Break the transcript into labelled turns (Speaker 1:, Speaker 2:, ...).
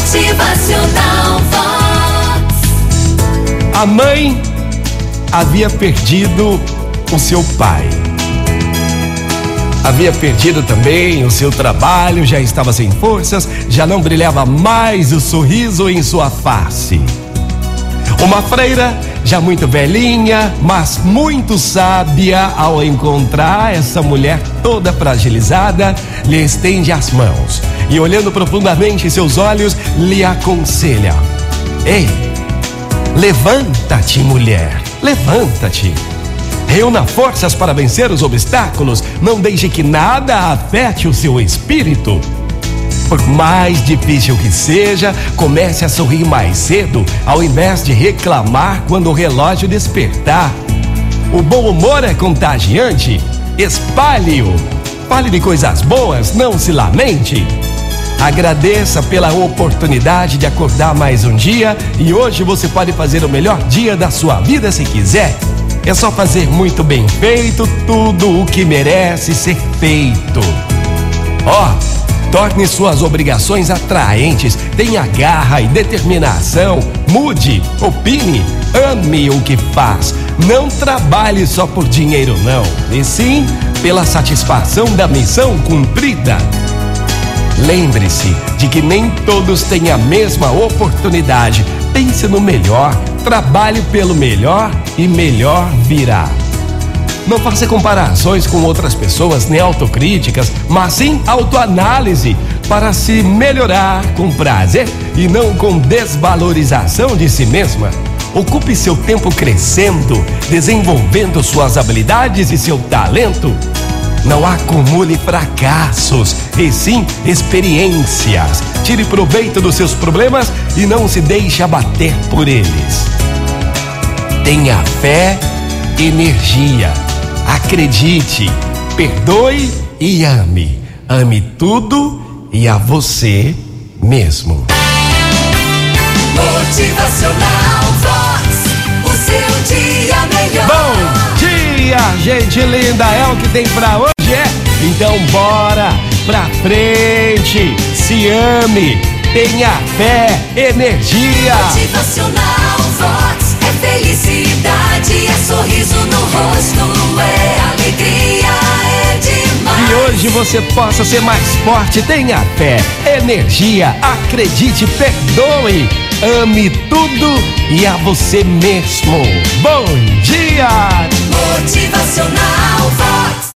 Speaker 1: Motivacional Vox.
Speaker 2: A mãe havia perdido o seu pai. Havia perdido também o seu trabalho, já estava sem forças, já não brilhava mais o sorriso em sua face. Uma freira, já muito velhinha, mas muito sábia, ao encontrar essa mulher toda fragilizada, lhe estende as mãos e, olhando profundamente em seus olhos, lhe aconselha: Ei, levanta-te, mulher, levanta-te. Reúna forças para vencer os obstáculos, não deixe que nada afete o seu espírito. Por mais difícil que seja, comece a sorrir mais cedo, ao invés de reclamar quando o relógio despertar. O bom humor é contagiante. Espalhe-o. Fale de coisas boas, não se lamente. Agradeça pela oportunidade de acordar mais um dia e hoje você pode fazer o melhor dia da sua vida se quiser. É só fazer muito bem feito tudo o que merece ser feito. Ó, oh, torne suas obrigações atraentes, tenha garra e determinação, mude, opine, ame o que faz. Não trabalhe só por dinheiro, não, e sim pela satisfação da missão cumprida. Lembre-se de que nem todos têm a mesma oportunidade. Pense no melhor, trabalhe pelo melhor e melhor virá. Não faça comparações com outras pessoas nem autocríticas, mas sim autoanálise para se melhorar com prazer e não com desvalorização de si mesma. Ocupe seu tempo crescendo, desenvolvendo suas habilidades e seu talento. Não acumule fracassos, e sim experiências. Tire proveito dos seus problemas e não se deixe abater por eles. Tenha fé, energia. Acredite, perdoe e ame. Ame tudo e a você mesmo.
Speaker 1: Motivacional
Speaker 2: gente linda, é o que tem pra hoje, é? Então bora pra frente, se ame, tenha fé, energia.
Speaker 1: Motivacional Vox é felicidade, é sorriso no rosto, é alegria, é demais.
Speaker 2: E hoje você possa ser mais forte, tenha fé, energia, acredite, perdoe, ame tudo e a você mesmo. Bom dia!
Speaker 1: Motivacional.